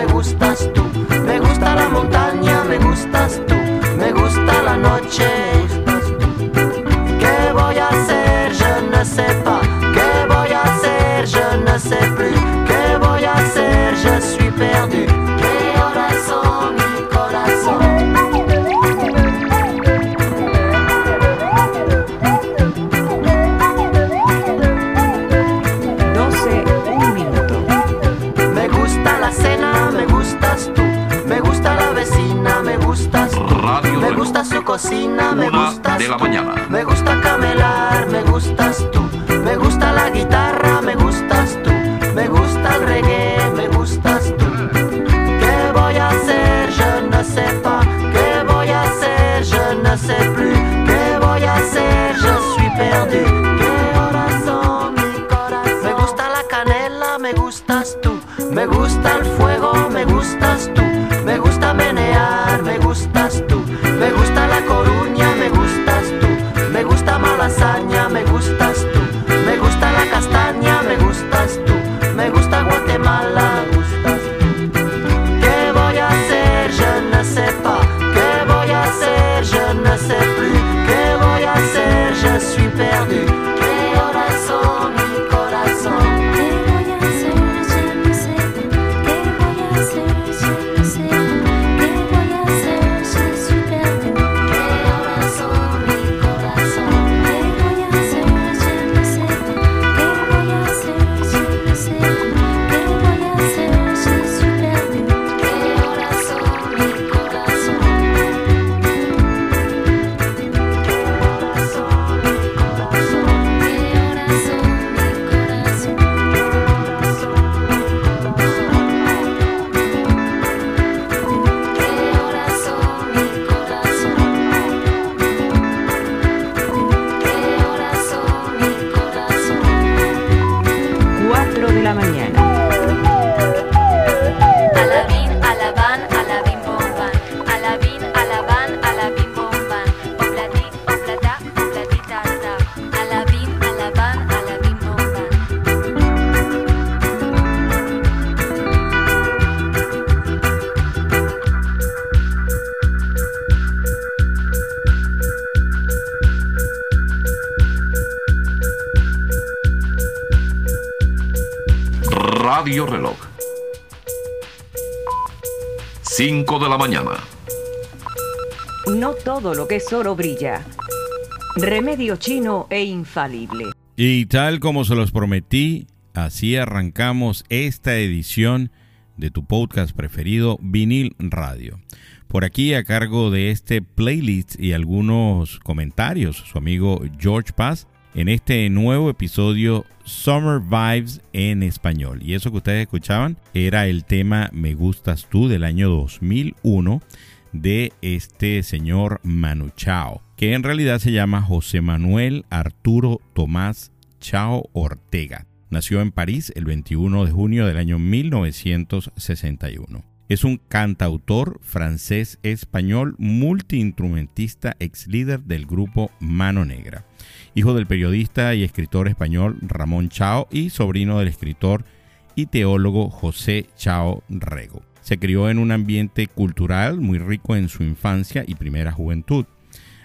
me gustas tú. Me gusta la montaña, me gustas gusta cocina, me Una gustas de la mañana. Me gusta camelar, me gustas la mañana. No todo lo que es oro brilla. Remedio chino e infalible. Y tal como se los prometí, así arrancamos esta edición de tu podcast preferido, Vinil Radio. Por aquí a cargo de este playlist y algunos comentarios, su amigo George Paz, en este nuevo episodio Summer Vibes en español. Y eso que ustedes escuchaban era el tema Me Gustas Tú del año 2001 de este señor Manu Chao, que en realidad se llama José Manuel Arturo Tomás Chao Ortega. Nació en París el 21 de junio del año 1961. Es un cantautor francés-español, multiinstrumentista, ex líder del grupo Mano Negra, hijo del periodista y escritor español Ramón Chao y sobrino del escritor y teólogo José Chao Rego. Se crió en un ambiente cultural muy rico en su infancia y primera juventud.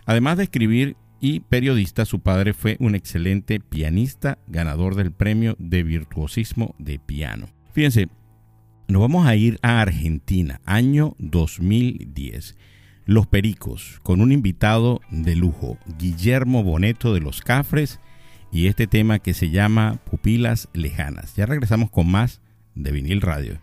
Además de escribir y periodista, su padre fue un excelente pianista, ganador del premio de virtuosismo de piano. Fíjense, nos vamos a ir a Argentina, año 2010. Los Pericos, con un invitado de lujo, Guillermo Boneto de los Cafres, y este tema que se llama Pupilas Lejanas. Ya regresamos con más de vinil radio.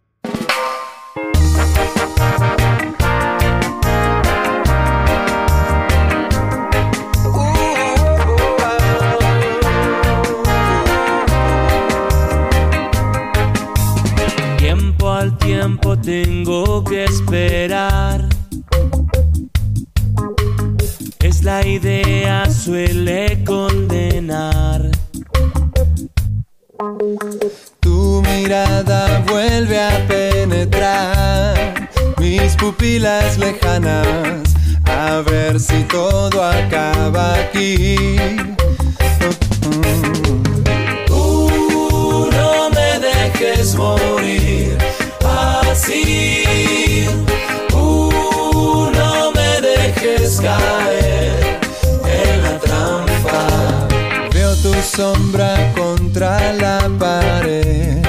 Al tiempo tengo que esperar. Es la idea, suele condenar. Tu mirada vuelve a penetrar mis pupilas lejanas, a ver si todo acaba aquí. Tú no me dejes morir Sombra contra la pared.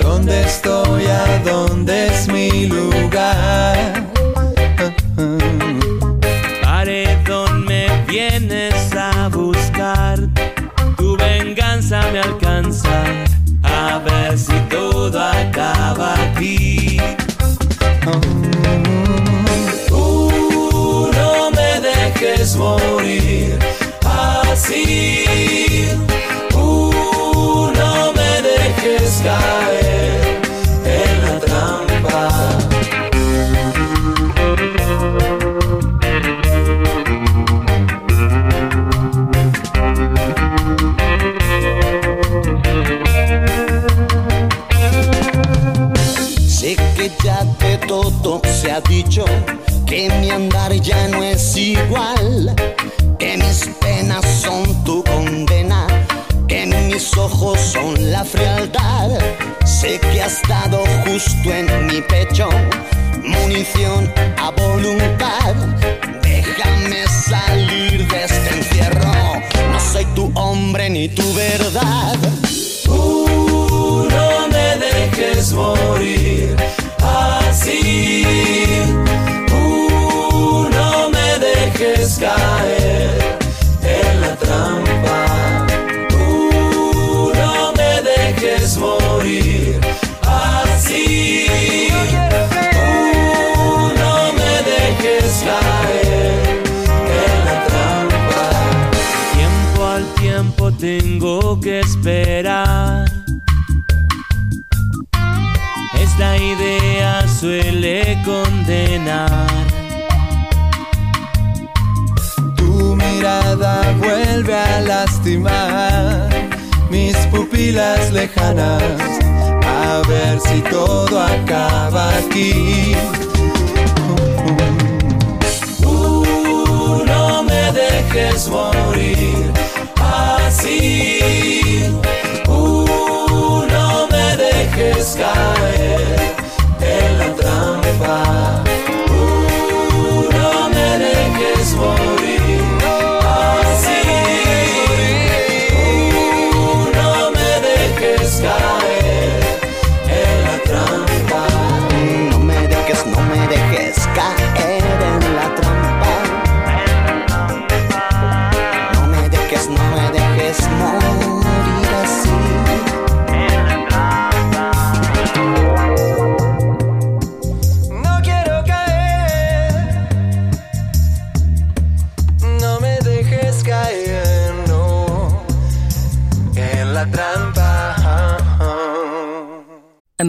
¿Dónde estoy? ¿A dónde es mi lugar? Paredón me vienes a buscar, tu venganza me alcanza, a ver si todo acaba aquí. No me dejes morir dicho, que mi andar ya no es igual, que mis penas son tu condena, que mis ojos son la frialdad. Sé que has estado justo en mi pecho, munición a voluntad. Déjame salir de este encierro, no soy tu hombre ni tu verdad. Mis pupilas lejanas, a ver si todo acaba aquí. No me dejes morir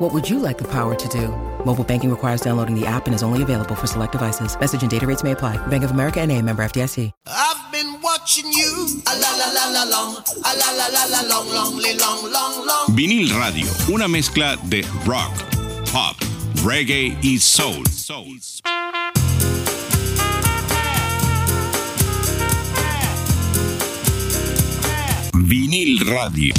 What would you like the power to do? Mobile banking requires downloading the app and is only available for select devices. Message and data rates may apply. Bank of America and a member FDIC. I've been watching you. A la la la la long. A la la la la long, long, long, long, long. Vinil Radio, una mezcla de rock, pop, reggae y soul. Vinil Radio.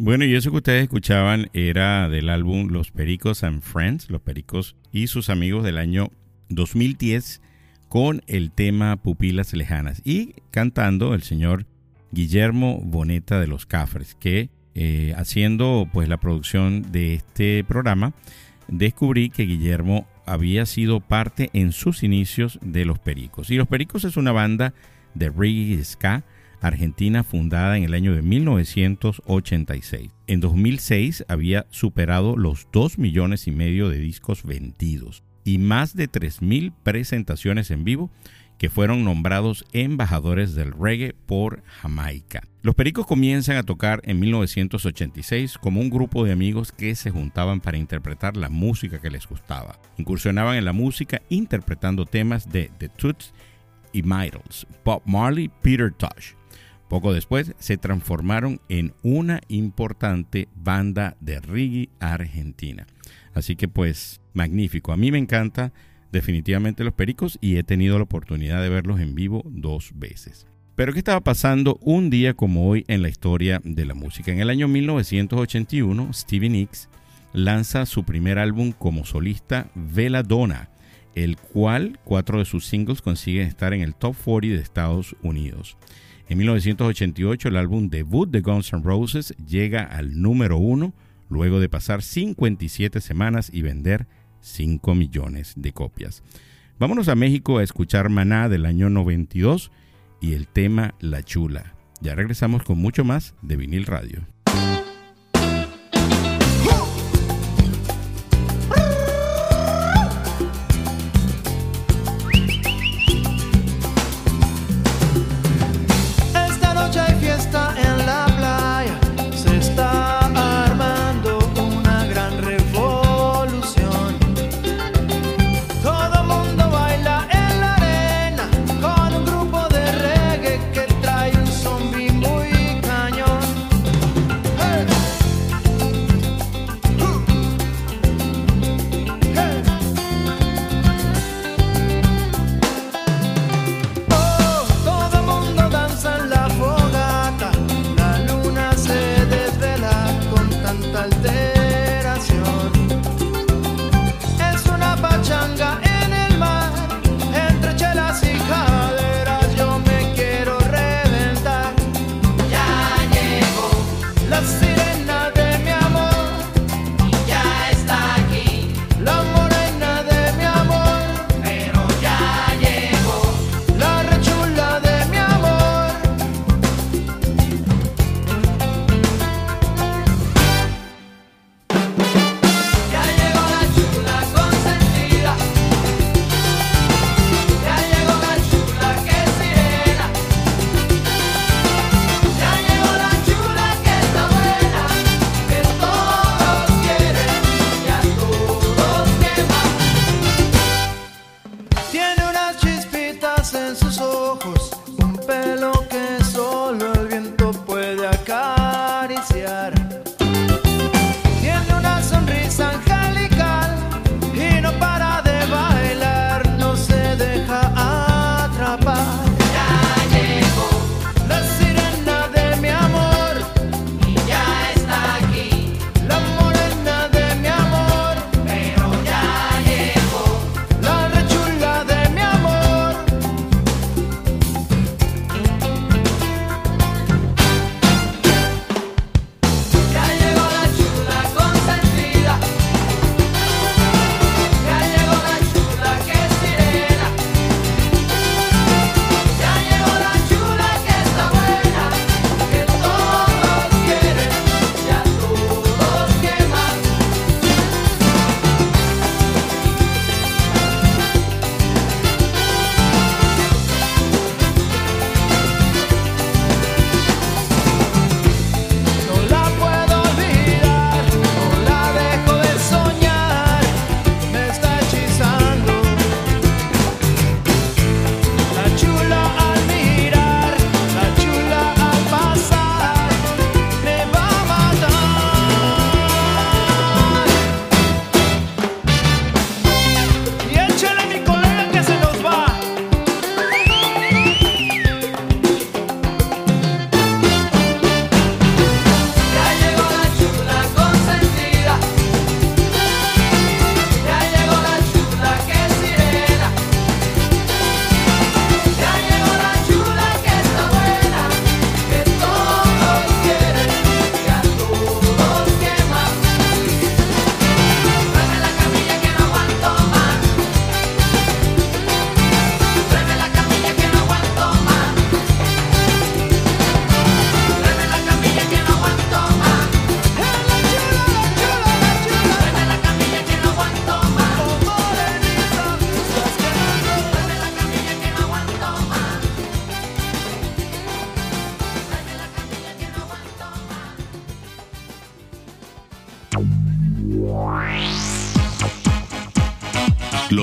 Bueno, y eso que ustedes escuchaban era del álbum Los Pericos and Friends, Los Pericos y sus amigos del año 2010 con el tema Pupilas Lejanas y cantando el señor Guillermo Boneta de los Cafres, que eh, haciendo pues la producción de este programa descubrí que Guillermo había sido parte en sus inicios de Los Pericos. Y Los Pericos es una banda de reggae ska argentina fundada en el año de 1986. En 2006 había superado los 2 millones y medio de discos vendidos y más de 3.000 presentaciones en vivo que fueron nombrados embajadores del reggae por Jamaica. Los Pericos comienzan a tocar en 1986 como un grupo de amigos que se juntaban para interpretar la música que les gustaba. Incursionaban en la música interpretando temas de The Toots y Mitals, Bob Marley, Peter Tosh. Poco después se transformaron en una importante banda de reggae argentina. Así que pues magnífico. A mí me encanta definitivamente los Pericos y he tenido la oportunidad de verlos en vivo dos veces. Pero ¿qué estaba pasando un día como hoy en la historia de la música? En el año 1981, Stevie Nicks lanza su primer álbum como solista, Veladona, el cual cuatro de sus singles consiguen estar en el top 40 de Estados Unidos. En 1988 el álbum debut de Guns N' Roses llega al número uno luego de pasar 57 semanas y vender 5 millones de copias. Vámonos a México a escuchar Maná del año 92 y el tema La Chula. Ya regresamos con mucho más de vinil radio.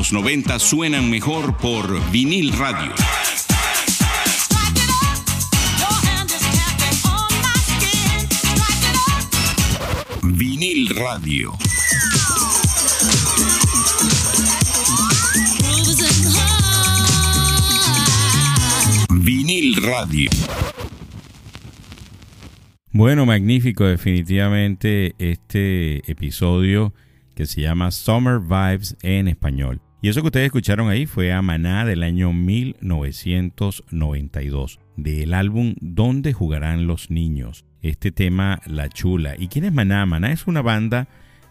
Los 90 suenan mejor por vinil radio. Vinil radio. Vinil radio. Bueno, magnífico definitivamente este episodio que se llama Summer Vibes en español. Y eso que ustedes escucharon ahí fue a Maná del año 1992, del álbum Donde jugarán los niños. Este tema La Chula. ¿Y quién es Maná? Maná es una banda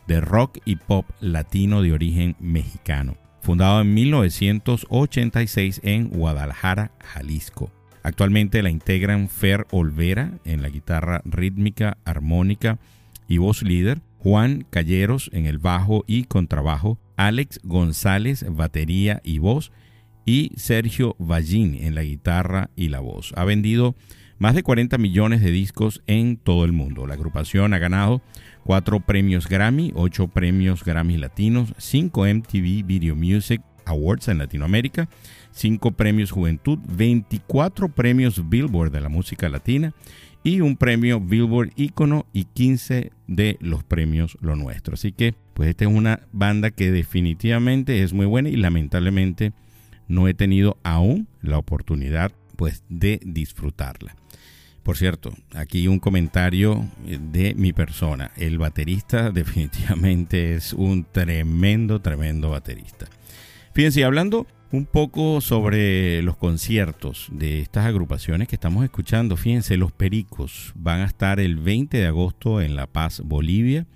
de rock y pop latino de origen mexicano, fundado en 1986 en Guadalajara, Jalisco. Actualmente la integran Fer Olvera en la guitarra rítmica, armónica y voz líder, Juan Calleros en el bajo y contrabajo, Alex González batería y voz y Sergio Vallín en la guitarra y la voz. Ha vendido más de 40 millones de discos en todo el mundo. La agrupación ha ganado cuatro premios Grammy, ocho premios Grammy Latinos, cinco MTV Video Music Awards en Latinoamérica, 5 premios Juventud, 24 premios Billboard de la música latina y un premio Billboard Ícono y 15 de los premios Lo Nuestro. Así que, pues esta es una banda que definitivamente es muy buena y lamentablemente no he tenido aún la oportunidad pues de disfrutarla. Por cierto, aquí un comentario de mi persona. El baterista definitivamente es un tremendo, tremendo baterista. Fíjense, hablando un poco sobre los conciertos de estas agrupaciones que estamos escuchando, fíjense, los Pericos van a estar el 20 de agosto en La Paz, Bolivia,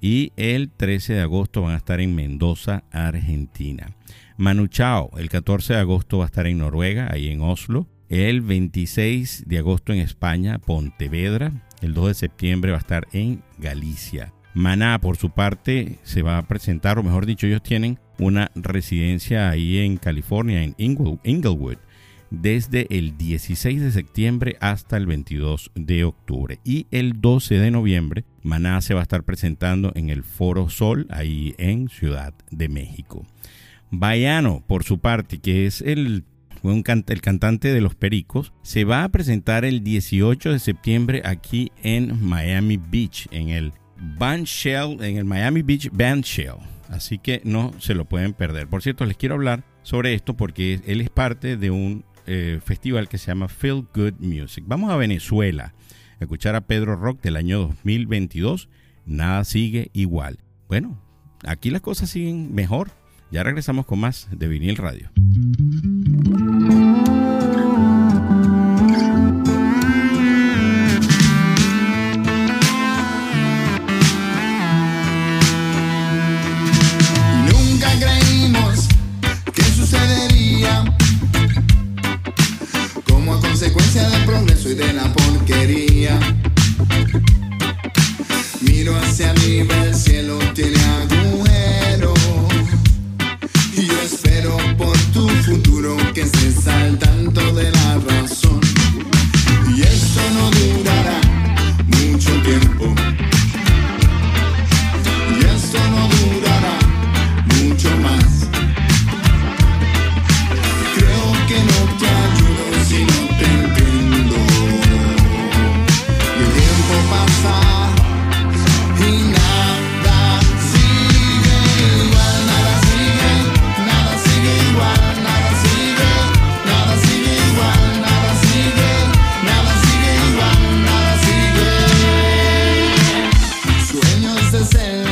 y el 13 de agosto van a estar en Mendoza, Argentina. Manu Chao, el 14 de agosto va a estar en Noruega, ahí en Oslo. El 26 de agosto en España, Pontevedra. El 2 de septiembre va a estar en Galicia. Maná, por su parte, se va a presentar, o mejor dicho, ellos tienen una residencia ahí en California, en Inglewood, desde el 16 de septiembre hasta el 22 de octubre. Y el 12 de noviembre, Maná se va a estar presentando en el Foro Sol, ahí en Ciudad de México. Bayano, por su parte, que es el, el cantante de Los Pericos, se va a presentar el 18 de septiembre aquí en Miami Beach, en el Band Shell, en el Miami Beach Band Shell. Así que no se lo pueden perder. Por cierto, les quiero hablar sobre esto porque él es parte de un eh, festival que se llama Feel Good Music. Vamos a Venezuela a escuchar a Pedro Rock del año 2022. Nada sigue igual. Bueno, aquí las cosas siguen mejor. Ya regresamos con más de Vinil Radio. De la porquería. Miro hacia arriba, el cielo tiene agujero. Y yo espero por tu futuro que estés al tanto de la Sueños de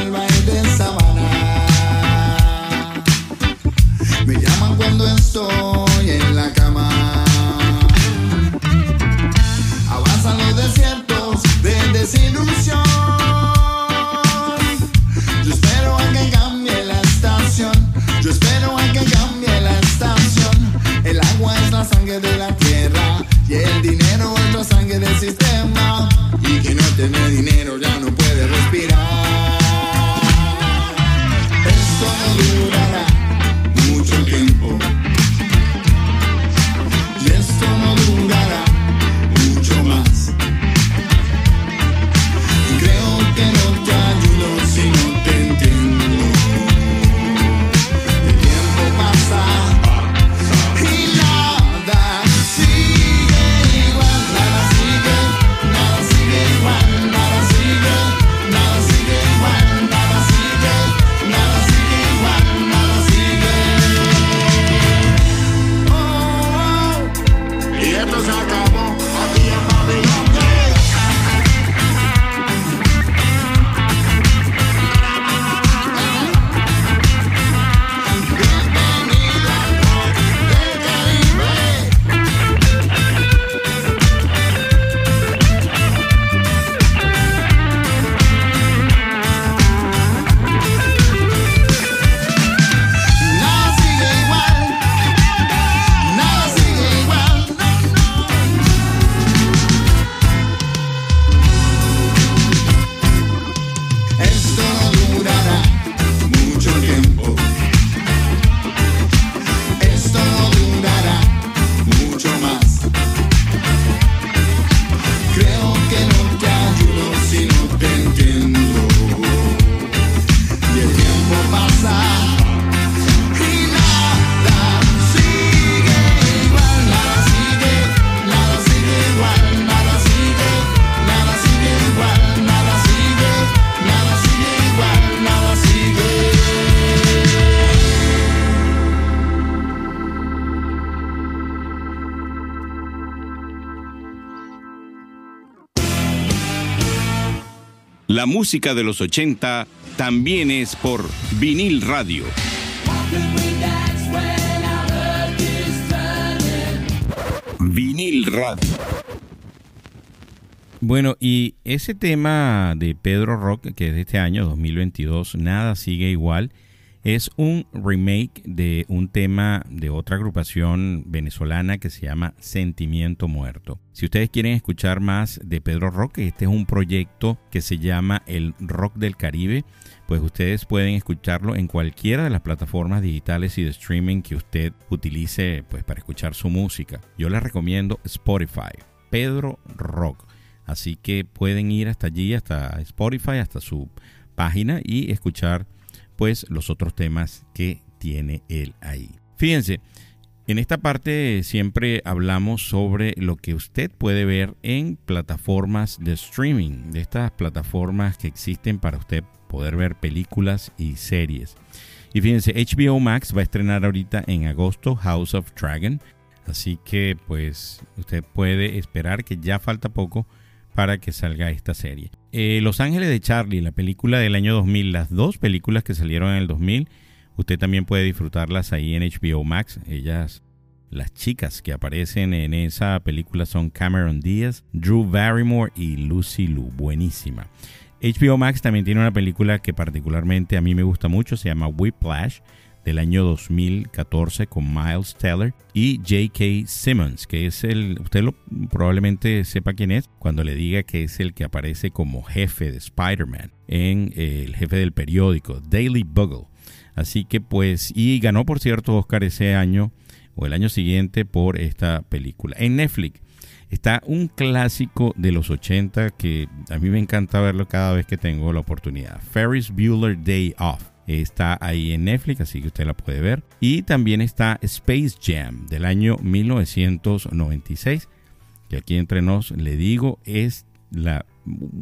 La música de los 80 también es por vinil radio. Vinil radio. Bueno, y ese tema de Pedro Rock, que es de este año 2022, Nada sigue igual, es un remake de un tema de otra agrupación venezolana que se llama Sentimiento Muerto. Si ustedes quieren escuchar más de Pedro Rock, este es un proyecto que se llama El Rock del Caribe, pues ustedes pueden escucharlo en cualquiera de las plataformas digitales y de streaming que usted utilice pues, para escuchar su música. Yo les recomiendo Spotify, Pedro Rock. Así que pueden ir hasta allí, hasta Spotify, hasta su página y escuchar pues los otros temas que tiene él ahí. Fíjense, en esta parte siempre hablamos sobre lo que usted puede ver en plataformas de streaming, de estas plataformas que existen para usted poder ver películas y series. Y fíjense, HBO Max va a estrenar ahorita en agosto House of Dragon, así que pues usted puede esperar que ya falta poco para que salga esta serie. Eh, Los Ángeles de Charlie, la película del año 2000, las dos películas que salieron en el 2000, usted también puede disfrutarlas ahí en HBO Max. Ellas, las chicas que aparecen en esa película son Cameron Diaz, Drew Barrymore y Lucy Liu. Buenísima. HBO Max también tiene una película que particularmente a mí me gusta mucho, se llama Whiplash del año 2014 con Miles Teller y J.K. Simmons, que es el, usted lo, probablemente sepa quién es cuando le diga que es el que aparece como jefe de Spider-Man en eh, el jefe del periódico Daily Bugle. Así que pues, y ganó por cierto Oscar ese año o el año siguiente por esta película. En Netflix está un clásico de los 80 que a mí me encanta verlo cada vez que tengo la oportunidad. Ferris Bueller Day Off está ahí en Netflix, así que usted la puede ver. Y también está Space Jam del año 1996, que aquí entre nos le digo es la,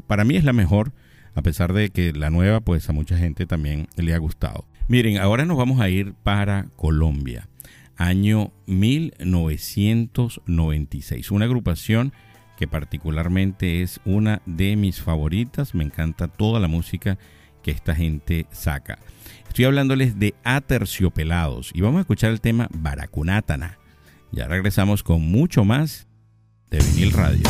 para mí es la mejor, a pesar de que la nueva pues a mucha gente también le ha gustado. Miren, ahora nos vamos a ir para Colombia, año 1996, una agrupación que particularmente es una de mis favoritas, me encanta toda la música que esta gente saca. Estoy hablándoles de Aterciopelados y vamos a escuchar el tema Baracunátana. Ya regresamos con mucho más de vinil radio.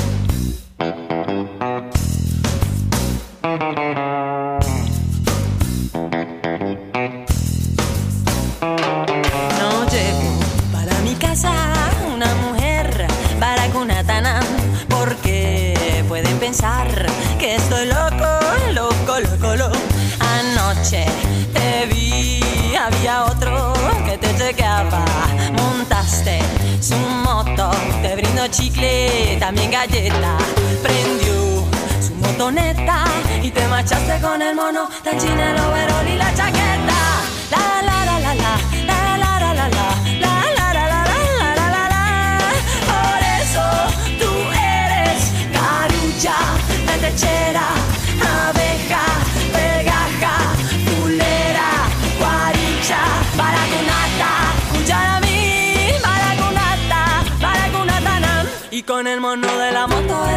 Brindó chicle, también galleta. Prendió su motoneta y te marchaste con el mono, tan china el overol y la chaqueta. La la la la la, la la la la la, la la la la la la la la. Por eso tú eres carucha, mentechera, abeja, con el mono de la moto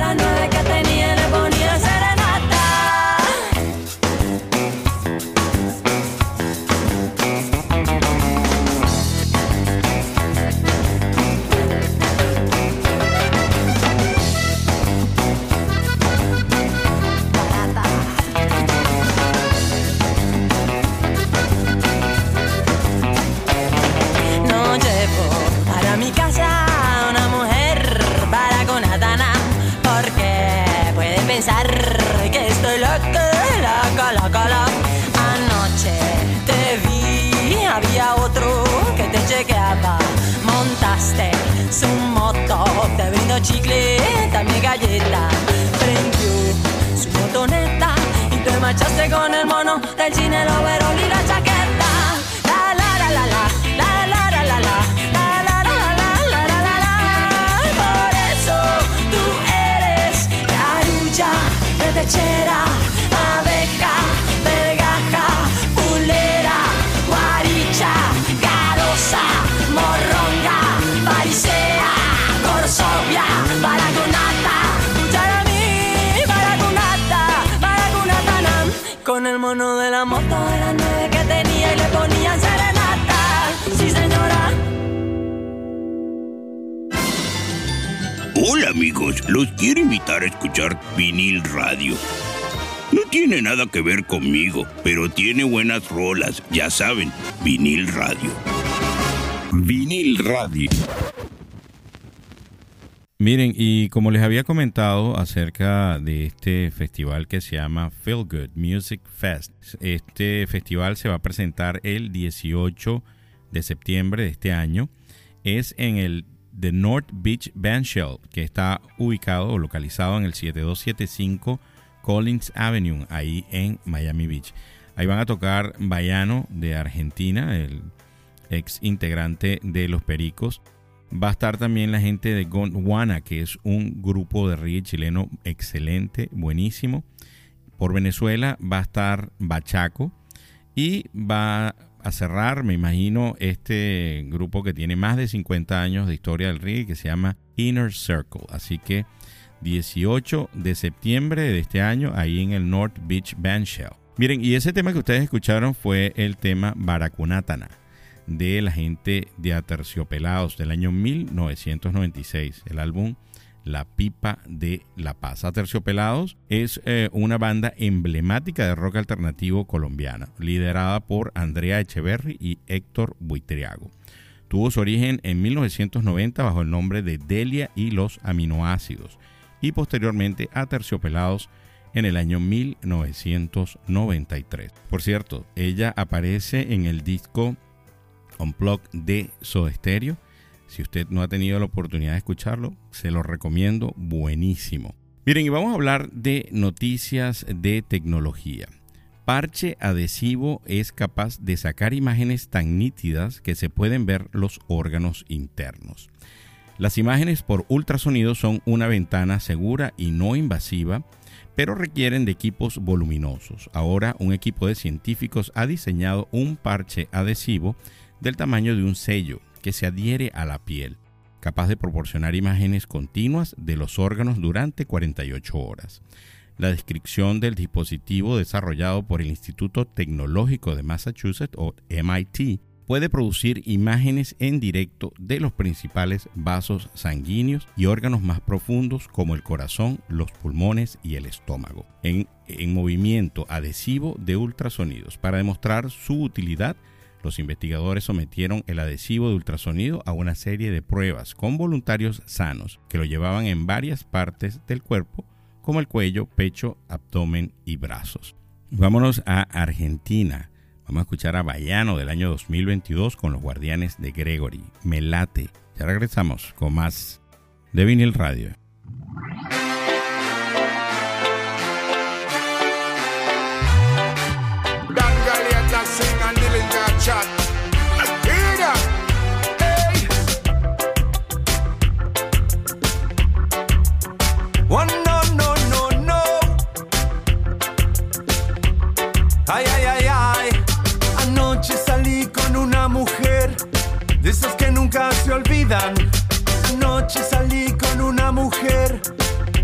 pero tiene buenas rolas, ya saben, vinil radio. Vinil radio. Miren, y como les había comentado acerca de este festival que se llama Feel Good Music Fest, este festival se va a presentar el 18 de septiembre de este año. Es en el The North Beach Bandshell, que está ubicado o localizado en el 7275 Collins Avenue, ahí en Miami Beach. Ahí van a tocar Bayano de Argentina, el ex integrante de Los Pericos. Va a estar también la gente de Gondwana, que es un grupo de reggae chileno excelente, buenísimo. Por Venezuela va a estar Bachaco y va a cerrar, me imagino, este grupo que tiene más de 50 años de historia del reggae que se llama Inner Circle. Así que 18 de septiembre de este año, ahí en el North Beach Bandshell. Miren, y ese tema que ustedes escucharon fue el tema Baracunatana de la gente de Aterciopelados del año 1996, el álbum La Pipa de la Paz. Aterciopelados es eh, una banda emblemática de rock alternativo colombiana, liderada por Andrea Echeverry y Héctor Buitriago. Tuvo su origen en 1990 bajo el nombre de Delia y los aminoácidos y posteriormente Aterciopelados en el año 1993. Por cierto, ella aparece en el disco Unplugged de Soda Stereo. Si usted no ha tenido la oportunidad de escucharlo, se lo recomiendo, buenísimo. Miren, y vamos a hablar de noticias de tecnología. Parche adhesivo es capaz de sacar imágenes tan nítidas que se pueden ver los órganos internos. Las imágenes por ultrasonido son una ventana segura y no invasiva, pero requieren de equipos voluminosos. Ahora un equipo de científicos ha diseñado un parche adhesivo del tamaño de un sello que se adhiere a la piel, capaz de proporcionar imágenes continuas de los órganos durante 48 horas. La descripción del dispositivo desarrollado por el Instituto Tecnológico de Massachusetts o MIT puede producir imágenes en directo de los principales vasos sanguíneos y órganos más profundos como el corazón, los pulmones y el estómago, en, en movimiento adhesivo de ultrasonidos. Para demostrar su utilidad, los investigadores sometieron el adhesivo de ultrasonido a una serie de pruebas con voluntarios sanos que lo llevaban en varias partes del cuerpo, como el cuello, pecho, abdomen y brazos. Vámonos a Argentina. Vamos a escuchar a Bayano del año 2022 con los guardianes de Gregory. Melate. Ya regresamos con más de vinil radio. De esas que nunca se olvidan. Anoche salí con una mujer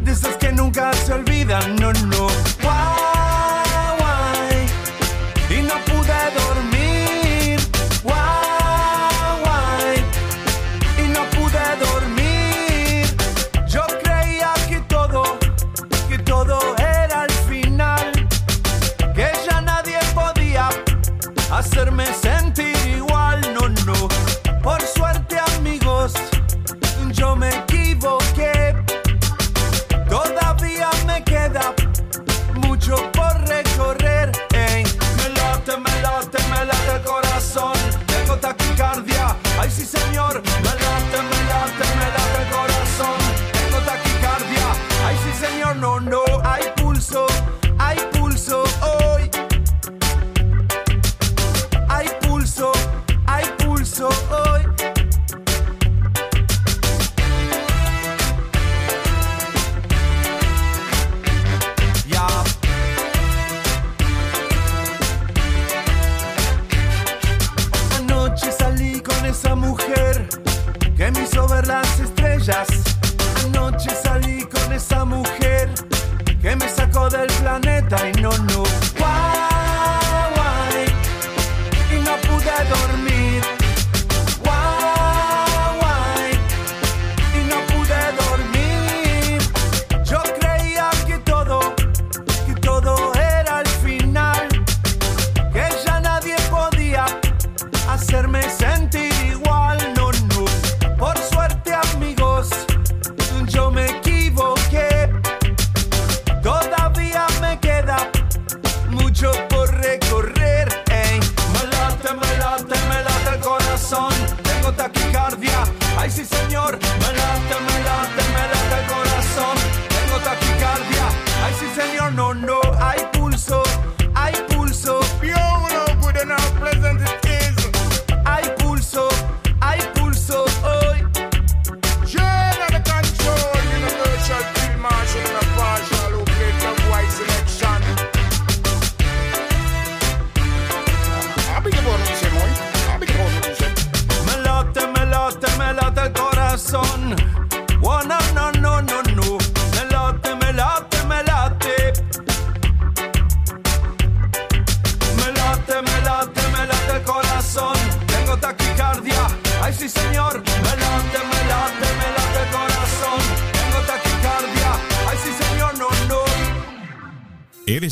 de esas que nunca se olvidan. No, no.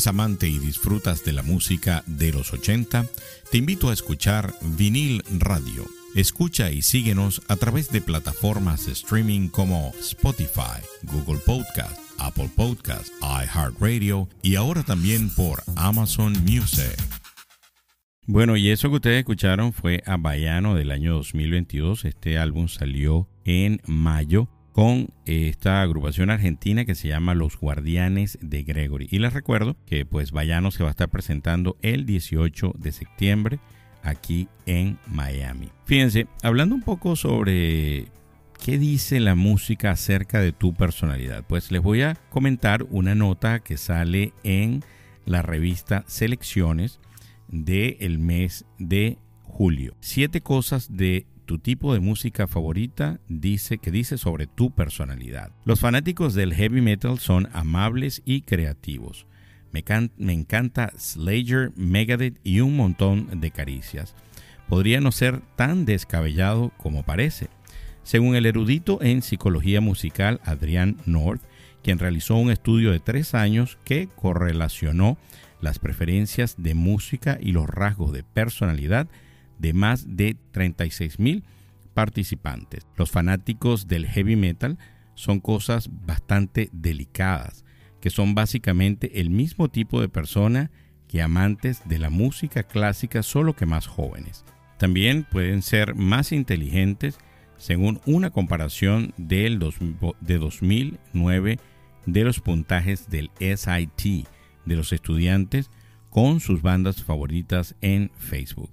¿Eres amante y disfrutas de la música de los 80? Te invito a escuchar Vinil Radio. Escucha y síguenos a través de plataformas de streaming como Spotify, Google Podcast, Apple Podcast, iHeartRadio y ahora también por Amazon Music. Bueno, y eso que ustedes escucharon fue Abayano del año 2022. Este álbum salió en mayo con esta agrupación argentina que se llama Los Guardianes de Gregory. Y les recuerdo que pues Bayano se va a estar presentando el 18 de septiembre aquí en Miami. Fíjense, hablando un poco sobre qué dice la música acerca de tu personalidad, pues les voy a comentar una nota que sale en la revista Selecciones del mes de julio. Siete cosas de tu tipo de música favorita dice que dice sobre tu personalidad. Los fanáticos del heavy metal son amables y creativos. Me, encanta Slayer, Megadeth y un montón de caricias. Podría no ser tan descabellado como parece. Según el erudito en psicología musical Adrián North, quien realizó un estudio de tres años que correlacionó las preferencias de música y los rasgos de personalidad de más de 36 mil participantes. Los fanáticos del heavy metal son cosas bastante delicadas, que son básicamente el mismo tipo de persona que amantes de la música clásica, solo que más jóvenes. También pueden ser más inteligentes según una comparación del de 2009 de los puntajes del SIT de los estudiantes con sus bandas favoritas en Facebook.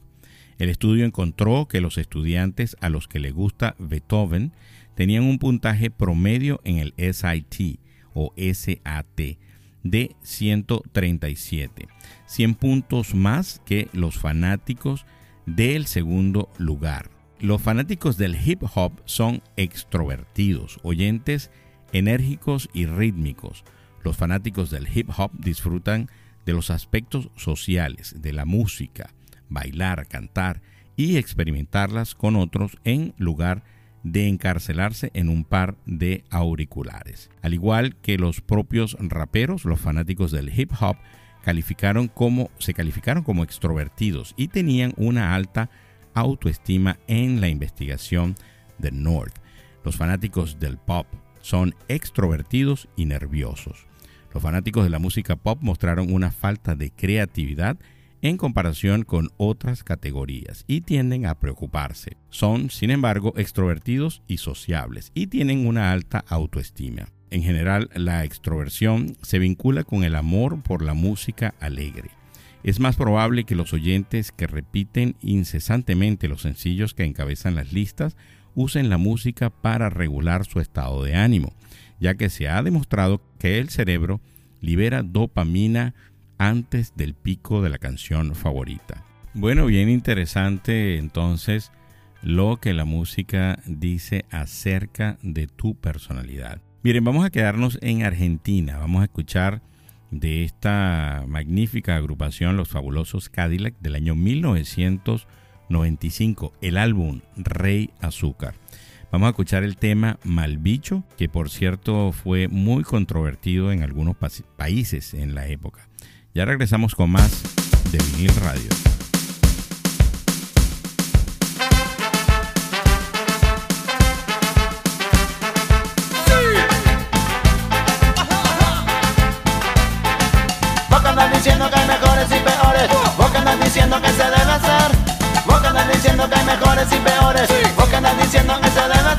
El estudio encontró que los estudiantes a los que les gusta Beethoven tenían un puntaje promedio en el SIT o SAT de 137, 100 puntos más que los fanáticos del segundo lugar. Los fanáticos del hip hop son extrovertidos, oyentes enérgicos y rítmicos. Los fanáticos del hip hop disfrutan de los aspectos sociales, de la música, bailar, cantar y experimentarlas con otros en lugar de encarcelarse en un par de auriculares. Al igual que los propios raperos, los fanáticos del hip hop calificaron como, se calificaron como extrovertidos y tenían una alta autoestima en la investigación de North. Los fanáticos del pop son extrovertidos y nerviosos. Los fanáticos de la música pop mostraron una falta de creatividad en comparación con otras categorías y tienden a preocuparse. Son, sin embargo, extrovertidos y sociables y tienen una alta autoestima. En general, la extroversión se vincula con el amor por la música alegre. Es más probable que los oyentes que repiten incesantemente los sencillos que encabezan las listas usen la música para regular su estado de ánimo, ya que se ha demostrado que el cerebro libera dopamina antes del pico de la canción favorita. Bueno, bien interesante entonces lo que la música dice acerca de tu personalidad. Miren, vamos a quedarnos en Argentina, vamos a escuchar de esta magnífica agrupación Los Fabulosos Cadillac del año 1995, el álbum Rey Azúcar. Vamos a escuchar el tema Malbicho, que por cierto fue muy controvertido en algunos países en la época. Ya regresamos con más de Vinil Radio. Diciendo que hay mejores y peores. Vos que andas diciendo que se debe hacer. Vos que andas diciendo que hay mejores y peores. Vos que andas diciendo que se debe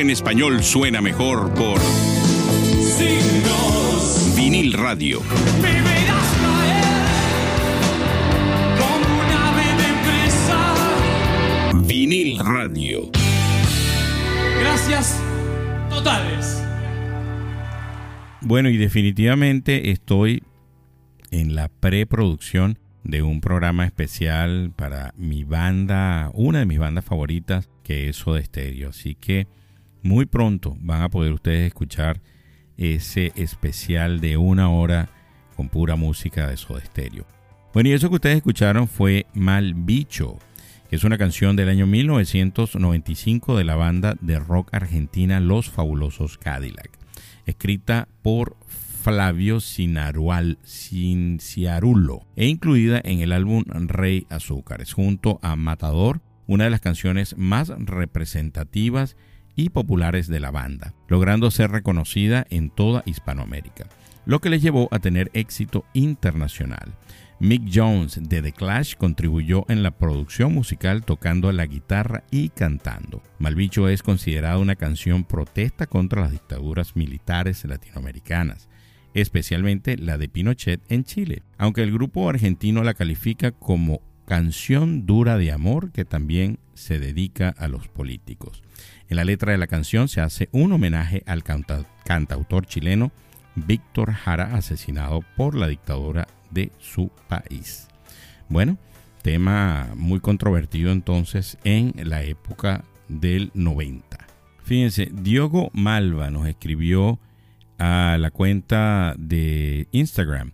En español suena mejor por Vinil Radio. Vinil Radio. Gracias totales. Bueno, y definitivamente estoy en la preproducción de un programa especial para mi banda, una de mis bandas favoritas, que es Soda Stereo. Así que muy pronto van a poder ustedes escuchar ese especial de una hora con pura música de Soda Stereo. Bueno, y eso que ustedes escucharon fue Mal Bicho, que es una canción del año 1995 de la banda de rock argentina Los Fabulosos Cadillac, escrita por Flavio Cinarual, Cinciarulo e incluida en el álbum Rey Azúcares, junto a Matador, una de las canciones más representativas populares de la banda, logrando ser reconocida en toda Hispanoamérica, lo que les llevó a tener éxito internacional. Mick Jones de The Clash contribuyó en la producción musical tocando la guitarra y cantando. Malbicho es considerada una canción protesta contra las dictaduras militares latinoamericanas, especialmente la de Pinochet en Chile, aunque el grupo argentino la califica como canción dura de amor que también se dedica a los políticos. En la letra de la canción se hace un homenaje al canta- cantautor chileno Víctor Jara, asesinado por la dictadura de su país. Bueno, tema muy controvertido entonces en la época del 90. Fíjense, Diogo Malva nos escribió a la cuenta de Instagram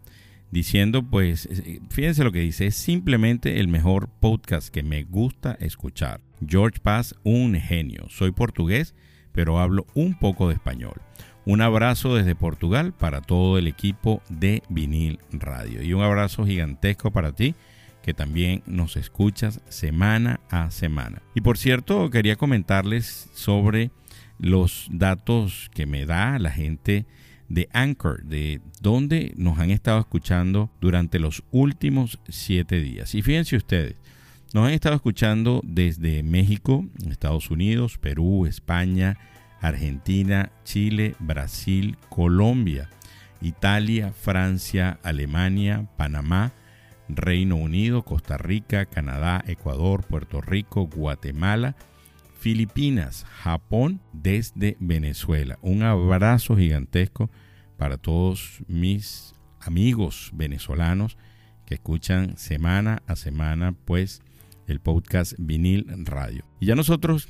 diciendo pues, eh, fíjense lo que dice, es simplemente el mejor podcast que me gusta escuchar. George Paz, un genio. Soy portugués, pero hablo un poco de español. Un abrazo desde Portugal para todo el equipo de Vinil Radio. Y un abrazo gigantesco para ti que también nos escuchas semana a semana. Y por cierto, quería comentarles sobre los datos que me da la gente de Anchor, de donde nos han estado escuchando durante los últimos siete días. Y fíjense ustedes, nos han estado escuchando desde México, Estados Unidos, Perú, España, Argentina, Chile, Brasil, Colombia, Italia, Francia, Alemania, Panamá, Reino Unido, Costa Rica, Canadá, Ecuador, Puerto Rico, Guatemala, Filipinas, Japón, desde Venezuela. Un abrazo gigantesco para todos mis amigos venezolanos que escuchan semana a semana pues el podcast Vinil Radio. Y ya nosotros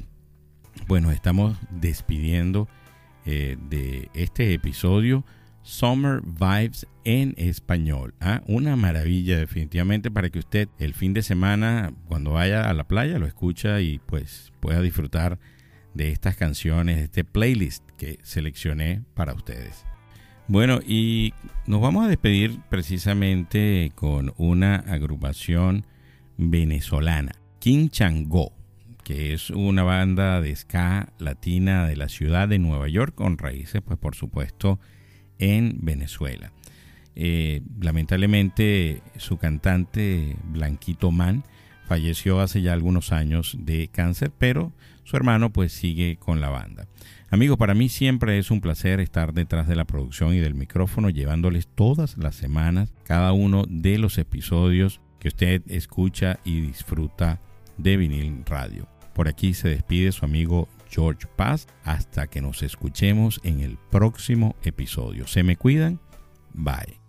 bueno, estamos despidiendo eh, de este episodio Summer Vibes en español. ¿ah? Una maravilla definitivamente para que usted el fin de semana cuando vaya a la playa lo escucha y pues pueda disfrutar de estas canciones, de este playlist que seleccioné para ustedes. Bueno, y nos vamos a despedir precisamente con una agrupación venezolana, King Chango que es una banda de ska latina de la ciudad de Nueva York con raíces, pues por supuesto, en Venezuela. Eh, lamentablemente su cantante Blanquito Man falleció hace ya algunos años de cáncer, pero su hermano pues sigue con la banda. Amigos, para mí siempre es un placer estar detrás de la producción y del micrófono llevándoles todas las semanas cada uno de los episodios que usted escucha y disfruta de vinil radio. Por aquí se despide su amigo George Paz hasta que nos escuchemos en el próximo episodio. Se me cuidan. Bye.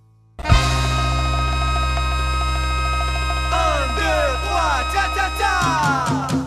Qué